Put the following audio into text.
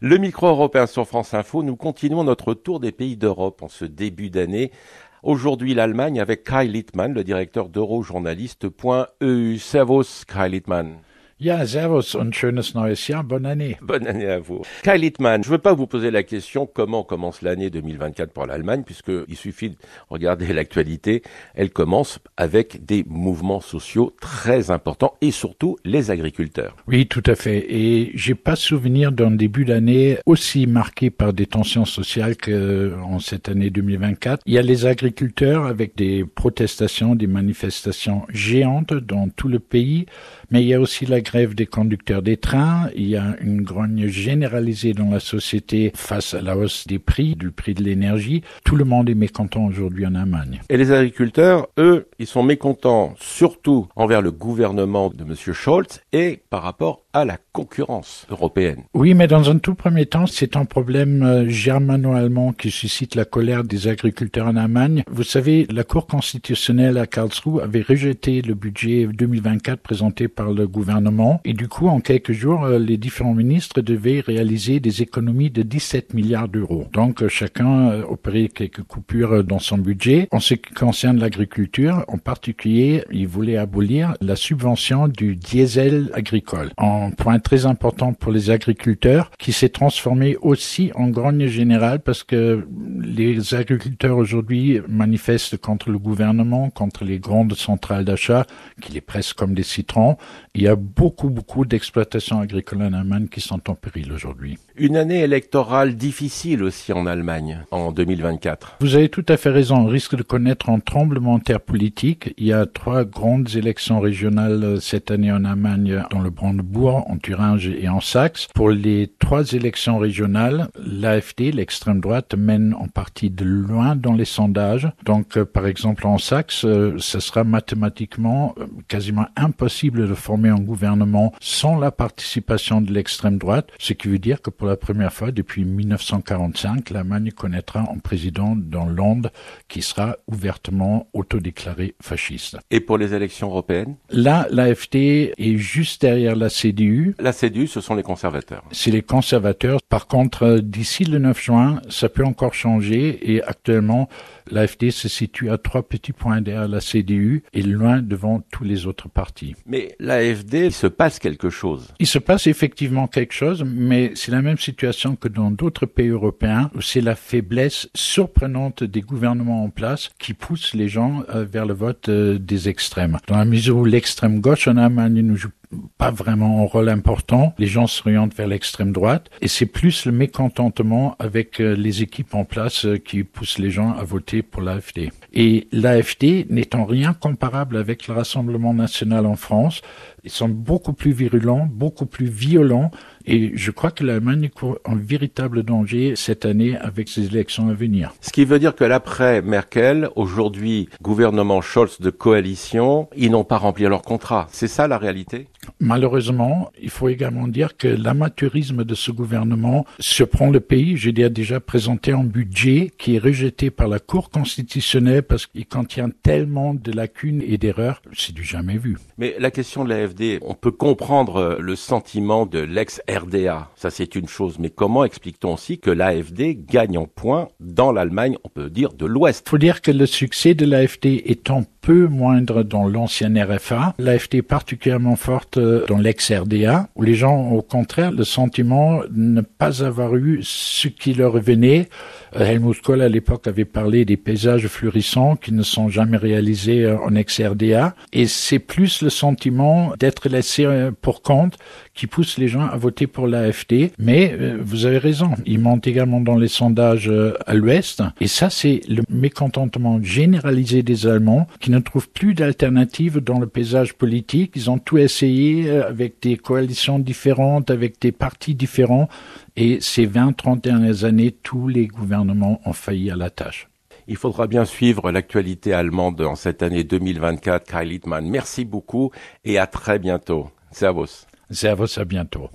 Le micro européen sur France Info, nous continuons notre tour des pays d'Europe en ce début d'année. Aujourd'hui, l'Allemagne avec Kai Littmann, le directeur d'Eurojournaliste.eu. Servus, Kai Littmann. Ja, servus und schönes neues Jahr. Bonne année. Bonne année à vous. Kai Littmann, je ne veux pas vous poser la question comment commence l'année 2024 pour l'Allemagne, puisqu'il suffit de regarder l'actualité. Elle commence avec des mouvements sociaux très importants et surtout les agriculteurs. Oui, tout à fait. Et j'ai pas souvenir d'un début d'année aussi marqué par des tensions sociales qu'en cette année 2024. Il y a les agriculteurs avec des protestations, des manifestations géantes dans tout le pays, mais il y a aussi la grève des conducteurs des trains, il y a une grogne généralisée dans la société face à la hausse des prix, du prix de l'énergie. Tout le monde est mécontent aujourd'hui en Allemagne. Et les agriculteurs, eux, ils sont mécontents surtout envers le gouvernement de M. Scholz et par rapport à la concurrence européenne. Oui, mais dans un tout premier temps, c'est un problème euh, germano-allemand qui suscite la colère des agriculteurs en Allemagne. Vous savez, la Cour constitutionnelle à Karlsruhe avait rejeté le budget 2024 présenté par le gouvernement et du coup, en quelques jours, euh, les différents ministres devaient réaliser des économies de 17 milliards d'euros. Donc, euh, chacun opérait quelques coupures dans son budget. En ce qui concerne l'agriculture, en particulier, il voulait abolir la subvention du diesel agricole. Un point très important pour les agriculteurs qui s'est transformé aussi en grogne générale parce que les agriculteurs aujourd'hui manifestent contre le gouvernement, contre les grandes centrales d'achat qui les pressent comme des citrons. Il y a beaucoup, beaucoup d'exploitations agricoles en Allemagne qui sont en péril aujourd'hui. Une année électorale difficile aussi en Allemagne en 2024. Vous avez tout à fait raison. On risque de connaître un tremblement de terre politique. Il y a trois grandes élections régionales cette année en Allemagne dans le Brandebourg en Thuringe et en Saxe. Pour les trois élections régionales, l'AFD, l'extrême droite, mène en partie de loin dans les sondages. Donc, euh, par exemple, en Saxe, euh, ce sera mathématiquement euh, quasiment impossible de former un gouvernement sans la participation de l'extrême droite, ce qui veut dire que pour la première fois depuis 1945, l'Allemagne connaîtra un président dans l'onde qui sera ouvertement autodéclaré fasciste. Et pour les élections européennes? Là, l'AFD est juste derrière la CDU la CDU, ce sont les conservateurs. C'est les conservateurs. Par contre, euh, d'ici le 9 juin, ça peut encore changer et actuellement, l'AFD se situe à trois petits points derrière la CDU et loin devant tous les autres partis. Mais l'AFD, il se passe quelque chose. Il se passe effectivement quelque chose, mais c'est la même situation que dans d'autres pays européens où c'est la faiblesse surprenante des gouvernements en place qui pousse les gens euh, vers le vote euh, des extrêmes. Dans la mesure où l'extrême gauche en Allemagne ne joue pas vraiment un rôle important. Les gens s'orientent vers l'extrême droite et c'est plus le mécontentement avec euh, les équipes en place qui poussent les gens à voter pour l'AFD. Et l'AFD n'est en rien comparable avec le Rassemblement national en France. Ils sont beaucoup plus virulents, beaucoup plus violents, et je crois que l'Allemagne court un véritable danger cette année avec ces élections à venir. Ce qui veut dire que l'après Merkel, aujourd'hui gouvernement Scholz de coalition, ils n'ont pas rempli leur contrat. C'est ça la réalité? Malheureusement, il faut également dire que l'amateurisme de ce gouvernement surprend le pays. J'ai déjà présenté un budget qui est rejeté par la Cour constitutionnelle parce qu'il contient tellement de lacunes et d'erreurs, c'est du jamais vu. Mais la question de l'AFD, on peut comprendre le sentiment de l'ex-RDA, ça c'est une chose, mais comment explique-t-on aussi que l'AFD gagne en points dans l'Allemagne, on peut dire, de l'Ouest? Il faut dire que le succès de l'AFD est un peu moindre dans l'ancien RFA, l'AFD particulièrement forte dans l'ex-RDA, où les gens ont au contraire le sentiment de ne pas avoir eu ce qui leur revenait. Euh, Helmut Kohl à l'époque avait parlé des paysages florissants qui ne sont jamais réalisés euh, en ex-RDA, et c'est plus le sentiment d'être laissé euh, pour compte qui pousse les gens à voter pour l'AFD. Mais vous avez raison, ils montent également dans les sondages à l'Ouest, et ça c'est le mécontentement généralisé des Allemands qui ne trouvent plus d'alternative dans le paysage politique. Ils ont tout essayé avec des coalitions différentes, avec des partis différents, et ces 20-30 dernières années, tous les gouvernements ont failli à la tâche. Il faudra bien suivre l'actualité allemande en cette année 2024. Kai Littmann, merci beaucoup et à très bientôt. Servus. Servus, à bientôt.